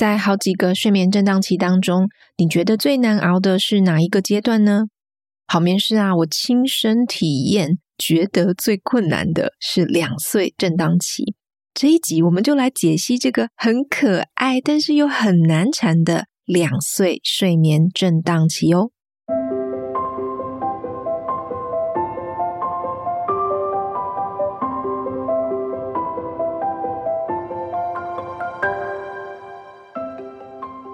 在好几个睡眠震荡期当中，你觉得最难熬的是哪一个阶段呢？好眠师啊，我亲身体验，觉得最困难的是两岁震荡期。这一集我们就来解析这个很可爱，但是又很难缠的两岁睡眠震荡期哦。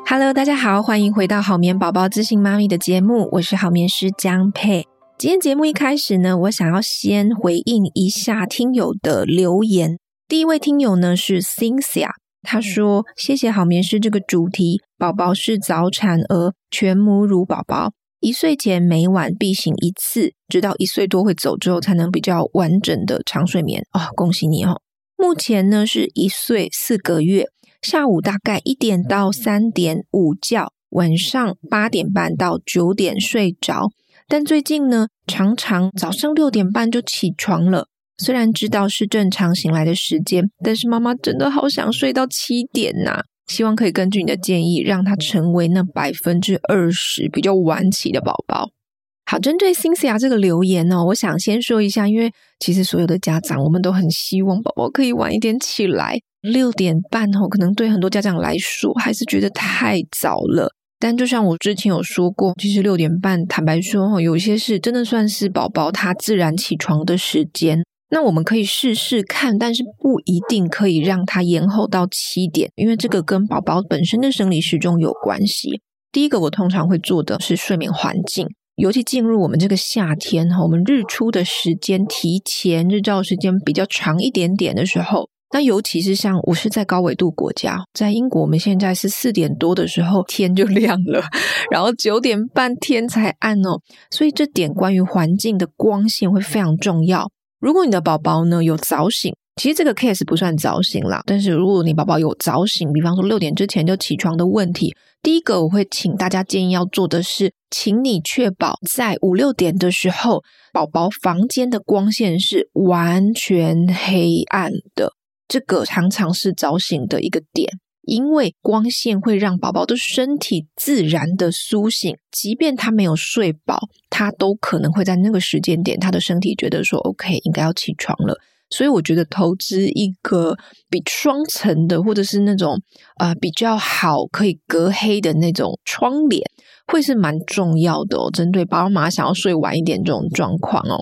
Hello，大家好，欢迎回到好眠宝宝自信妈咪的节目，我是好眠师江佩。今天节目一开始呢，我想要先回应一下听友的留言。第一位听友呢是 Cynthia，他说：“谢谢好眠师这个主题，宝宝是早产儿，全母乳宝宝，一岁前每晚必醒一次，直到一岁多会走之后，才能比较完整的长睡眠。哦，恭喜你哦！目前呢是一岁四个月。”下午大概一点到三点午觉，晚上八点半到九点睡着。但最近呢，常常早上六点半就起床了。虽然知道是正常醒来的时间，但是妈妈真的好想睡到七点呐。希望可以根据你的建议，让他成为那百分之二十比较晚起的宝宝。好，针对 Cynthia 这个留言呢，我想先说一下，因为其实所有的家长，我们都很希望宝宝可以晚一点起来。六点半哦，可能对很多家长来说还是觉得太早了。但就像我之前有说过，其实六点半，坦白说哦，有些事真的算是宝宝他自然起床的时间。那我们可以试试看，但是不一定可以让他延后到七点，因为这个跟宝宝本身的生理时钟有关系。第一个，我通常会做的是睡眠环境，尤其进入我们这个夏天哈，我们日出的时间提前，日照时间比较长一点点的时候。那尤其是像我是在高纬度国家，在英国，我们现在是四点多的时候天就亮了，然后九点半天才暗哦，所以这点关于环境的光线会非常重要。如果你的宝宝呢有早醒，其实这个 case 不算早醒啦，但是如果你宝宝有早醒，比方说六点之前就起床的问题，第一个我会请大家建议要做的是，请你确保在五六点的时候，宝宝房间的光线是完全黑暗的。这个常常是早醒的一个点，因为光线会让宝宝的身体自然的苏醒，即便他没有睡饱，他都可能会在那个时间点，他的身体觉得说 OK，应该要起床了。所以我觉得投资一个比双层的，或者是那种、呃、比较好可以隔黑的那种窗帘，会是蛮重要的哦。针对爸妈想要睡晚一点这种状况哦。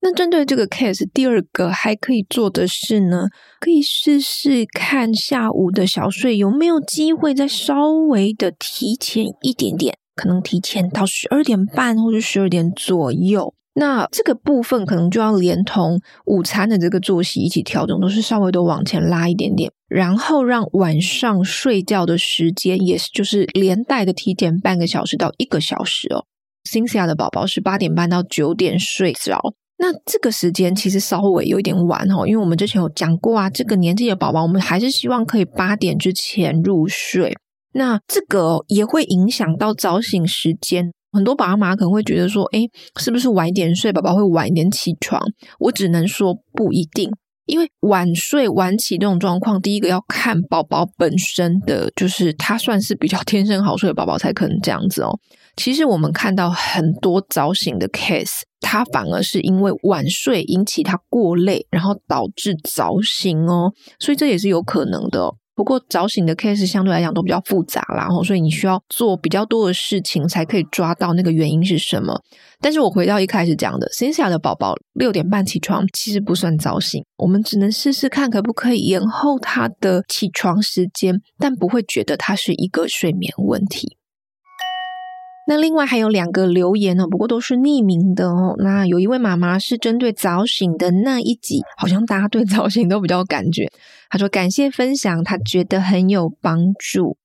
那针对这个 case，第二个还可以做的是呢，可以试试看下午的小睡有没有机会再稍微的提前一点点，可能提前到十二点半或者十二点左右。那这个部分可能就要连同午餐的这个作息一起调整，都是稍微的往前拉一点点，然后让晚上睡觉的时间也就是连带的提前半个小时到一个小时哦。Cynthia 的宝宝是八点半到九点睡着。那这个时间其实稍微有一点晚哈，因为我们之前有讲过啊，这个年纪的宝宝，我们还是希望可以八点之前入睡。那这个也会影响到早醒时间，很多爸妈可能会觉得说，诶，是不是晚一点睡，宝宝会晚一点起床？我只能说不一定，因为晚睡晚起这种状况，第一个要看宝宝本身的，就是他算是比较天生好睡的宝宝才可能这样子哦。其实我们看到很多早醒的 case，他反而是因为晚睡引起他过累，然后导致早醒哦，所以这也是有可能的。不过早醒的 case 相对来讲都比较复杂啦，然后所以你需要做比较多的事情才可以抓到那个原因是什么。但是我回到一开始讲的小小的宝宝六点半起床其实不算早醒，我们只能试试看可不可以延后他的起床时间，但不会觉得他是一个睡眠问题。那另外还有两个留言呢，不过都是匿名的哦。那有一位妈妈是针对早醒的那一集，好像大家对早醒都比较有感觉。她说感谢分享，她觉得很有帮助。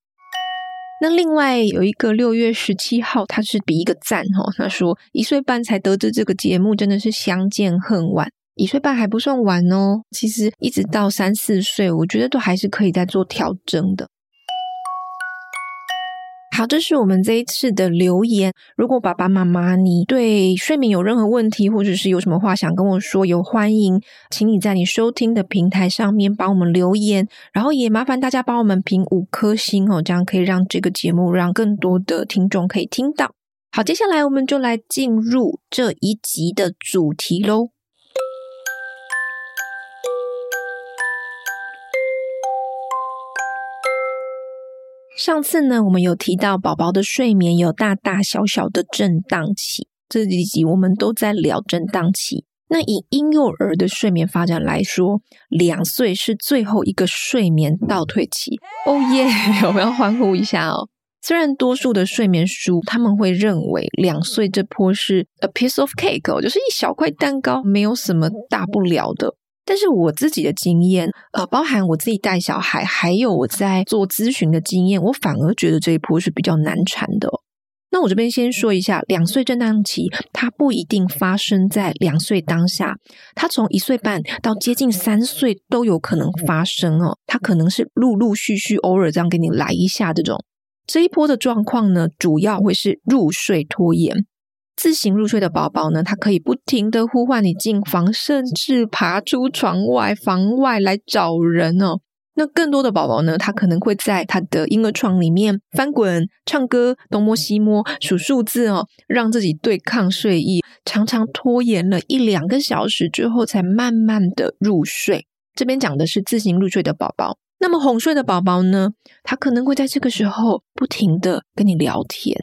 那另外有一个六月十七号，他是比一个赞哦。他说一岁半才得知这个节目，真的是相见恨晚。一岁半还不算晚哦，其实一直到三四岁，我觉得都还是可以再做调整的。好，这是我们这一次的留言。如果爸爸妈妈你对睡眠有任何问题，或者是有什么话想跟我说，有欢迎，请你在你收听的平台上面帮我们留言，然后也麻烦大家帮我们评五颗星哦，这样可以让这个节目让更多的听众可以听到。好，接下来我们就来进入这一集的主题喽。上次呢，我们有提到宝宝的睡眠有大大小小的震荡期，这几集我们都在聊震荡期。那以婴幼儿的睡眠发展来说，两岁是最后一个睡眠倒退期。哦耶，我们要欢呼一下哦！虽然多数的睡眠书他们会认为两岁这波是 a piece of cake，就是一小块蛋糕，没有什么大不了的。但是我自己的经验，呃，包含我自己带小孩，还有我在做咨询的经验，我反而觉得这一波是比较难缠的。那我这边先说一下，两岁震荡期，它不一定发生在两岁当下，它从一岁半到接近三岁都有可能发生哦。它可能是陆陆续续，偶尔这样给你来一下这种。这一波的状况呢，主要会是入睡拖延。自行入睡的宝宝呢，他可以不停地呼唤你进房，甚至爬出床外、房外来找人哦。那更多的宝宝呢，他可能会在他的婴儿床里面翻滚、唱歌、东摸西摸、数数字哦，让自己对抗睡意，常常拖延了一两个小时之后，才慢慢的入睡。这边讲的是自行入睡的宝宝。那么哄睡的宝宝呢，他可能会在这个时候不停的跟你聊天，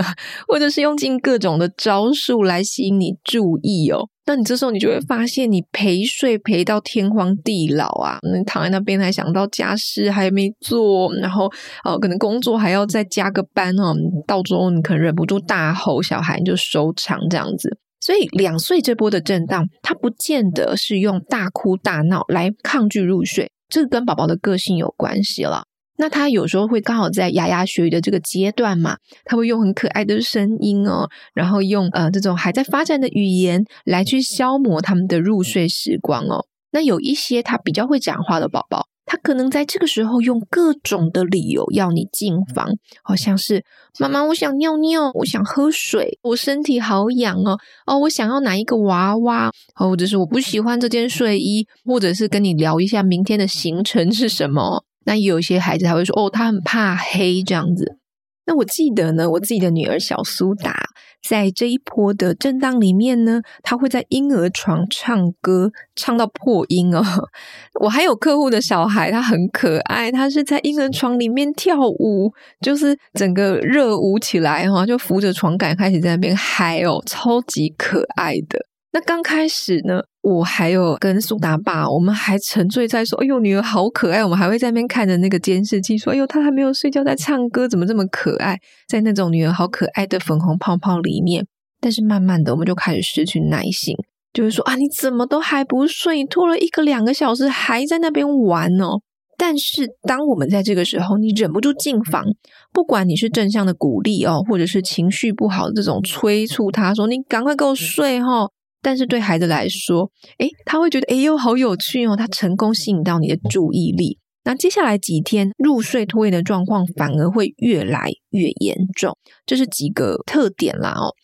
或者是用尽各种的招数来吸引你注意哦。那你这时候你就会发现，你陪睡陪到天荒地老啊，你躺在那边还想到家事还没做，然后哦，可能工作还要再加个班哦，到最后你可能忍不住大吼，小孩你就收场这样子。所以两岁这波的震荡，它不见得是用大哭大闹来抗拒入睡。这跟宝宝的个性有关系了。那他有时候会刚好在牙牙学语的这个阶段嘛，他会用很可爱的声音哦，然后用呃这种还在发展的语言来去消磨他们的入睡时光哦。那有一些他比较会讲话的宝宝。他可能在这个时候用各种的理由要你进房，好像是妈妈，我想尿尿，我想喝水，我身体好痒哦，哦，我想要哪一个娃娃，或者是我不喜欢这件睡衣，或者是跟你聊一下明天的行程是什么。那有一些孩子还会说，哦，他很怕黑这样子。那我记得呢，我自己的女儿小苏打在这一波的震荡里面呢，她会在婴儿床唱歌，唱到破音哦。我还有客户的小孩，他很可爱，他是在婴儿床里面跳舞，就是整个热舞起来哈，就扶着床杆开始在那边嗨哦，超级可爱的。那刚开始呢，我还有跟苏达爸，我们还沉醉在说：“哎呦，女儿好可爱。”我们还会在那边看着那个监视器，说：“哎呦，她还没有睡觉，在唱歌，怎么这么可爱？”在那种女儿好可爱的粉红泡泡里面，但是慢慢的，我们就开始失去耐心，就是说：“啊，你怎么都还不睡？拖了一个两个小时，还在那边玩哦。”但是当我们在这个时候，你忍不住进房，不管你是正向的鼓励哦，或者是情绪不好的这种催促，他说：“你赶快给我睡哦。”但是对孩子来说，诶，他会觉得，诶哟，好有趣哦！他成功吸引到你的注意力。那接下来几天入睡拖延的状况反而会越来越严重，这是几个特点啦哦。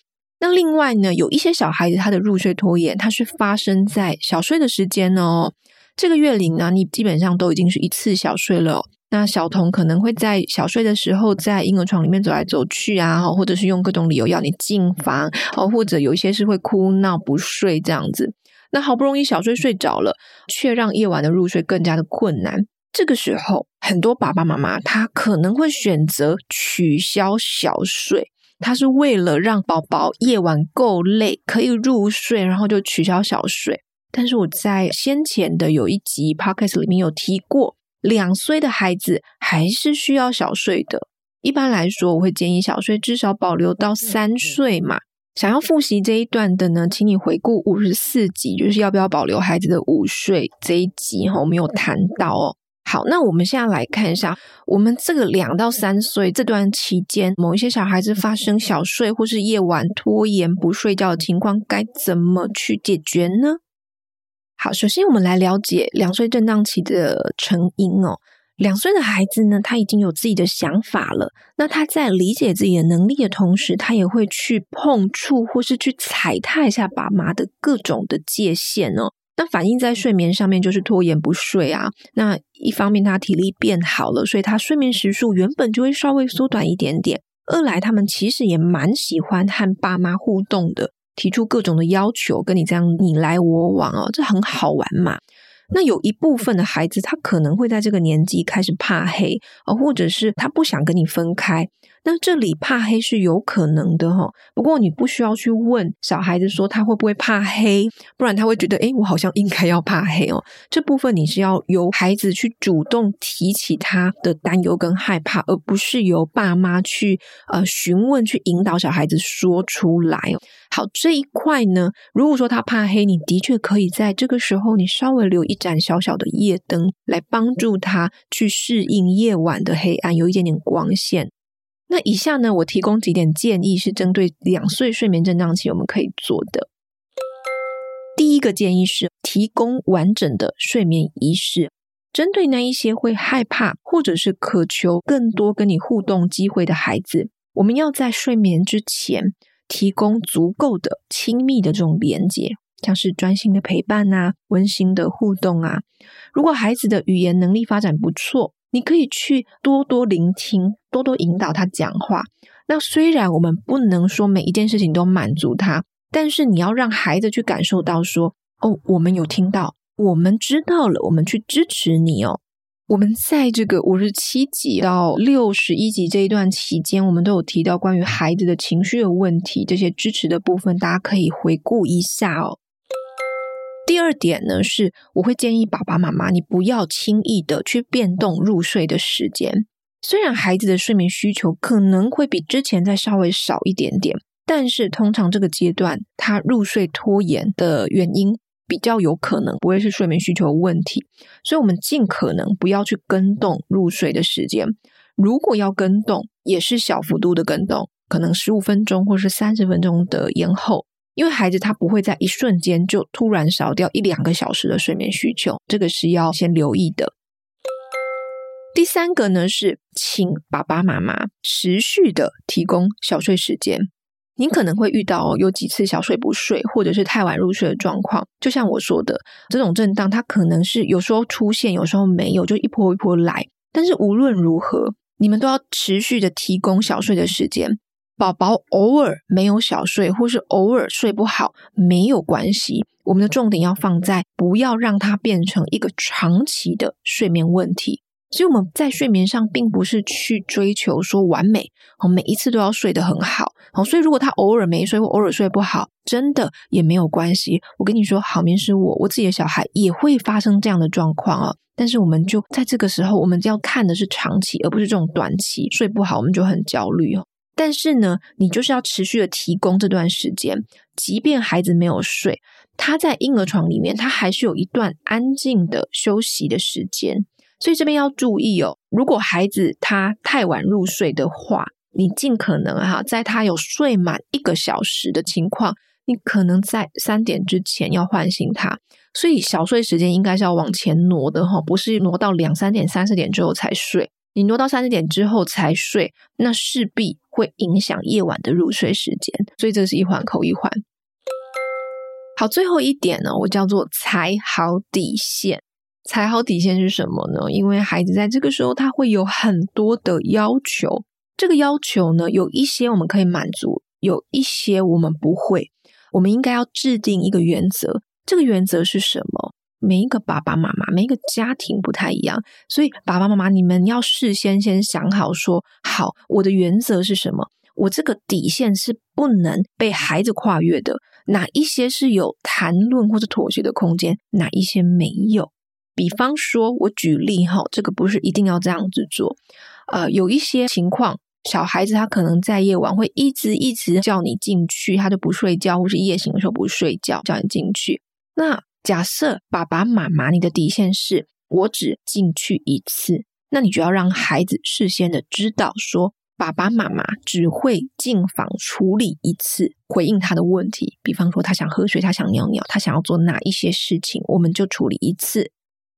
那另外呢，有一些小孩子他的入睡拖延，它是发生在小睡的时间哦。这个月龄呢，你基本上都已经是一次小睡了。那小童可能会在小睡的时候，在婴儿床里面走来走去啊，或者是用各种理由要你进房，哦，或者有一些是会哭闹不睡这样子。那好不容易小睡睡着了，却让夜晚的入睡更加的困难。这个时候，很多爸爸妈妈他可能会选择取消小睡，他是为了让宝宝夜晚够累可以入睡，然后就取消小睡。但是我在先前的有一集 podcast 里面有提过。两岁的孩子还是需要小睡的。一般来说，我会建议小睡至少保留到三岁嘛。想要复习这一段的呢，请你回顾五十四集，就是要不要保留孩子的午睡这一集哈，我们有谈到哦。好，那我们现在来看一下，我们这个两到三岁这段期间，某一些小孩子发生小睡或是夜晚拖延不睡觉的情况，该怎么去解决呢？好，首先我们来了解两岁震荡期的成因哦。两岁的孩子呢，他已经有自己的想法了。那他在理解自己的能力的同时，他也会去碰触或是去踩踏一下爸妈的各种的界限哦。那反映在睡眠上面就是拖延不睡啊。那一方面他体力变好了，所以他睡眠时数原本就会稍微缩短一点点。二来他们其实也蛮喜欢和爸妈互动的，提出各种的要求，跟你这样你来我往哦，这很好玩嘛。那有一部分的孩子，他可能会在这个年纪开始怕黑啊，或者是他不想跟你分开。那这里怕黑是有可能的哈，不过你不需要去问小孩子说他会不会怕黑，不然他会觉得诶，我好像应该要怕黑哦。这部分你是要由孩子去主动提起他的担忧跟害怕，而不是由爸妈去呃询问去引导小孩子说出来哦。好，这一块呢，如果说他怕黑，你的确可以在这个时候你稍微留一盏小小的夜灯来帮助他去适应夜晚的黑暗，有一点点光线。那以下呢，我提供几点建议，是针对两岁睡眠震荡期我们可以做的。第一个建议是提供完整的睡眠仪式，针对那一些会害怕或者是渴求更多跟你互动机会的孩子，我们要在睡眠之前提供足够的亲密的这种连接，像是专心的陪伴啊，温馨的互动啊。如果孩子的语言能力发展不错，你可以去多多聆听，多多引导他讲话。那虽然我们不能说每一件事情都满足他，但是你要让孩子去感受到说：“哦，我们有听到，我们知道了，我们去支持你哦。”我们在这个五十七集到六十一集这一段期间，我们都有提到关于孩子的情绪的问题，这些支持的部分，大家可以回顾一下哦。第二点呢，是我会建议爸爸妈妈，你不要轻易的去变动入睡的时间。虽然孩子的睡眠需求可能会比之前再稍微少一点点，但是通常这个阶段他入睡拖延的原因比较有可能不会是睡眠需求问题，所以我们尽可能不要去更动入睡的时间。如果要更动，也是小幅度的更动，可能十五分钟或是三十分钟的延后。因为孩子他不会在一瞬间就突然少掉一两个小时的睡眠需求，这个是要先留意的。第三个呢，是请爸爸妈妈持续的提供小睡时间。您可能会遇到有几次小睡不睡，或者是太晚入睡的状况。就像我说的，这种震荡它可能是有时候出现，有时候没有，就一波一波来。但是无论如何，你们都要持续的提供小睡的时间。宝宝偶尔没有小睡，或是偶尔睡不好，没有关系。我们的重点要放在不要让它变成一个长期的睡眠问题。所以我们在睡眠上并不是去追求说完美，哦，每一次都要睡得很好。哦，所以如果他偶尔没睡或偶尔睡不好，真的也没有关系。我跟你说，好眠是我，我自己的小孩也会发生这样的状况啊。但是我们就在这个时候，我们要看的是长期，而不是这种短期睡不好，我们就很焦虑哦。但是呢，你就是要持续的提供这段时间，即便孩子没有睡，他在婴儿床里面，他还是有一段安静的休息的时间。所以这边要注意哦，如果孩子他太晚入睡的话，你尽可能哈，在他有睡满一个小时的情况，你可能在三点之前要唤醒他。所以小睡时间应该是要往前挪的哈，不是挪到两三点、三四点之后才睡。你挪到三四点之后才睡，那势必会影响夜晚的入睡时间，所以这是一环扣一环。好，最后一点呢，我叫做踩好底线。踩好底线是什么呢？因为孩子在这个时候他会有很多的要求，这个要求呢，有一些我们可以满足，有一些我们不会。我们应该要制定一个原则，这个原则是什么？每一个爸爸妈妈，每一个家庭不太一样，所以爸爸妈妈，你们要事先先想好说，说好我的原则是什么，我这个底线是不能被孩子跨越的，哪一些是有谈论或者妥协的空间，哪一些没有。比方说，我举例哈，这个不是一定要这样子做，呃，有一些情况，小孩子他可能在夜晚会一直一直叫你进去，他就不睡觉，或是夜醒的时候不睡觉，叫你进去，那。假设爸爸妈妈，你的底线是我只进去一次，那你就要让孩子事先的知道说，爸爸妈妈只会进房处理一次，回应他的问题。比方说，他想喝水，他想尿尿，他想要做哪一些事情，我们就处理一次。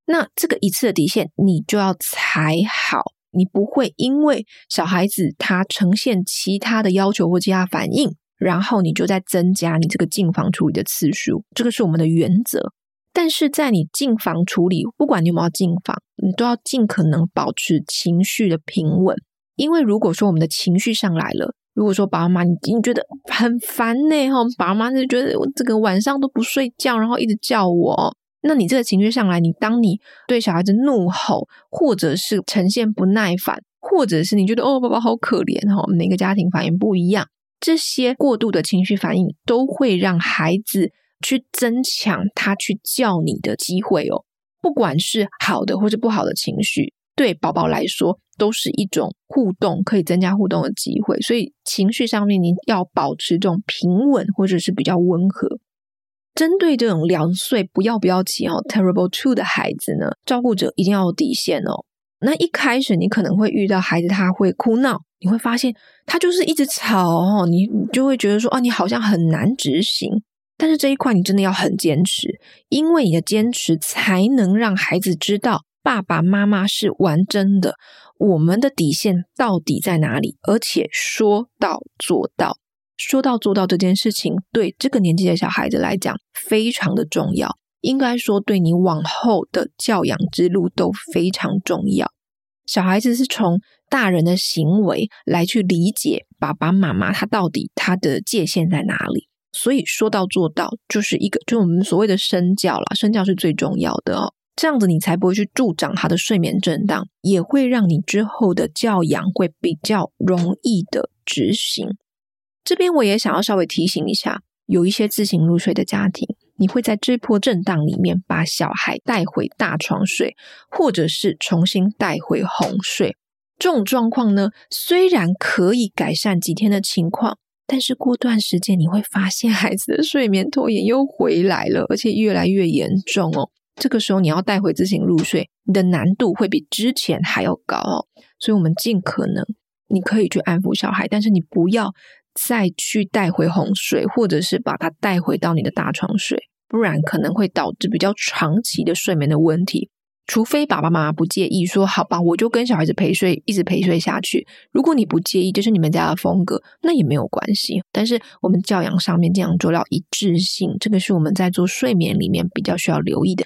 那这个一次的底线你就要踩好，你不会因为小孩子他呈现其他的要求或其他反应，然后你就在增加你这个进房处理的次数，这个是我们的原则。但是在你进房处理，不管你有没有进房，你都要尽可能保持情绪的平稳。因为如果说我们的情绪上来了，如果说爸妈你已经觉得很烦呢，哈，爸妈就觉得我这个晚上都不睡觉，然后一直叫我，那你这个情绪上来，你当你对小孩子怒吼，或者是呈现不耐烦，或者是你觉得哦，宝宝好可怜哈，每个家庭反应不一样，这些过度的情绪反应都会让孩子。去增强他去叫你的机会哦，不管是好的或者不好的情绪，对宝宝来说都是一种互动，可以增加互动的机会。所以情绪上面你要保持这种平稳或者是比较温和。针对这种两岁不要不要起哦，terrible two 的孩子呢，照顾者一定要有底线哦。那一开始你可能会遇到孩子他会哭闹，你会发现他就是一直吵哦，你你就会觉得说啊，你好像很难执行。但是这一块你真的要很坚持，因为你的坚持才能让孩子知道爸爸妈妈是玩真的，我们的底线到底在哪里，而且说到做到，说到做到这件事情对这个年纪的小孩子来讲非常的重要，应该说对你往后的教养之路都非常重要。小孩子是从大人的行为来去理解爸爸妈妈他到底他的界限在哪里。所以说到做到，就是一个，就我们所谓的身教啦，身教是最重要的哦。这样子你才不会去助长他的睡眠震荡，也会让你之后的教养会比较容易的执行。这边我也想要稍微提醒一下，有一些自行入睡的家庭，你会在这波震荡里面把小孩带回大床睡，或者是重新带回哄睡。这种状况呢，虽然可以改善几天的情况。但是过段时间你会发现孩子的睡眠拖延又回来了，而且越来越严重哦。这个时候你要带回自行入睡，你的难度会比之前还要高哦。所以，我们尽可能你可以去安抚小孩，但是你不要再去带回哄睡，或者是把它带回到你的大床睡，不然可能会导致比较长期的睡眠的问题。除非爸爸妈妈不介意，说好吧，我就跟小孩子陪睡，一直陪睡下去。如果你不介意，这是你们家的风格，那也没有关系。但是我们教养上面这样做到一致性，这个是我们在做睡眠里面比较需要留意的。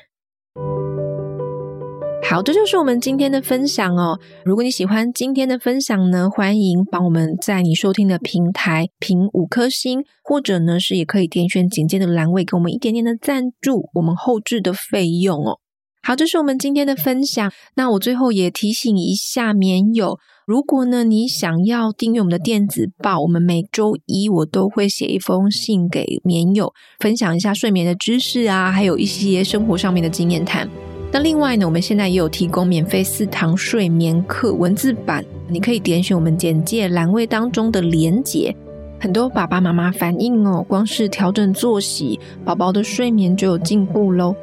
好，这就是我们今天的分享哦。如果你喜欢今天的分享呢，欢迎帮我们在你收听的平台评五颗星，或者呢是也可以点选简介的栏位，给我们一点点的赞助，我们后置的费用哦。好，这是我们今天的分享。那我最后也提醒一下棉友，如果呢你想要订阅我们的电子报，我们每周一我都会写一封信给棉友，分享一下睡眠的知识啊，还有一些生活上面的经验谈。那另外呢，我们现在也有提供免费四堂睡眠课文字版，你可以点选我们简介栏位当中的连结。很多爸爸妈妈反映哦，光是调整作息，宝宝的睡眠就有进步喽。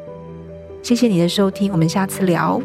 谢谢你的收听，我们下次聊。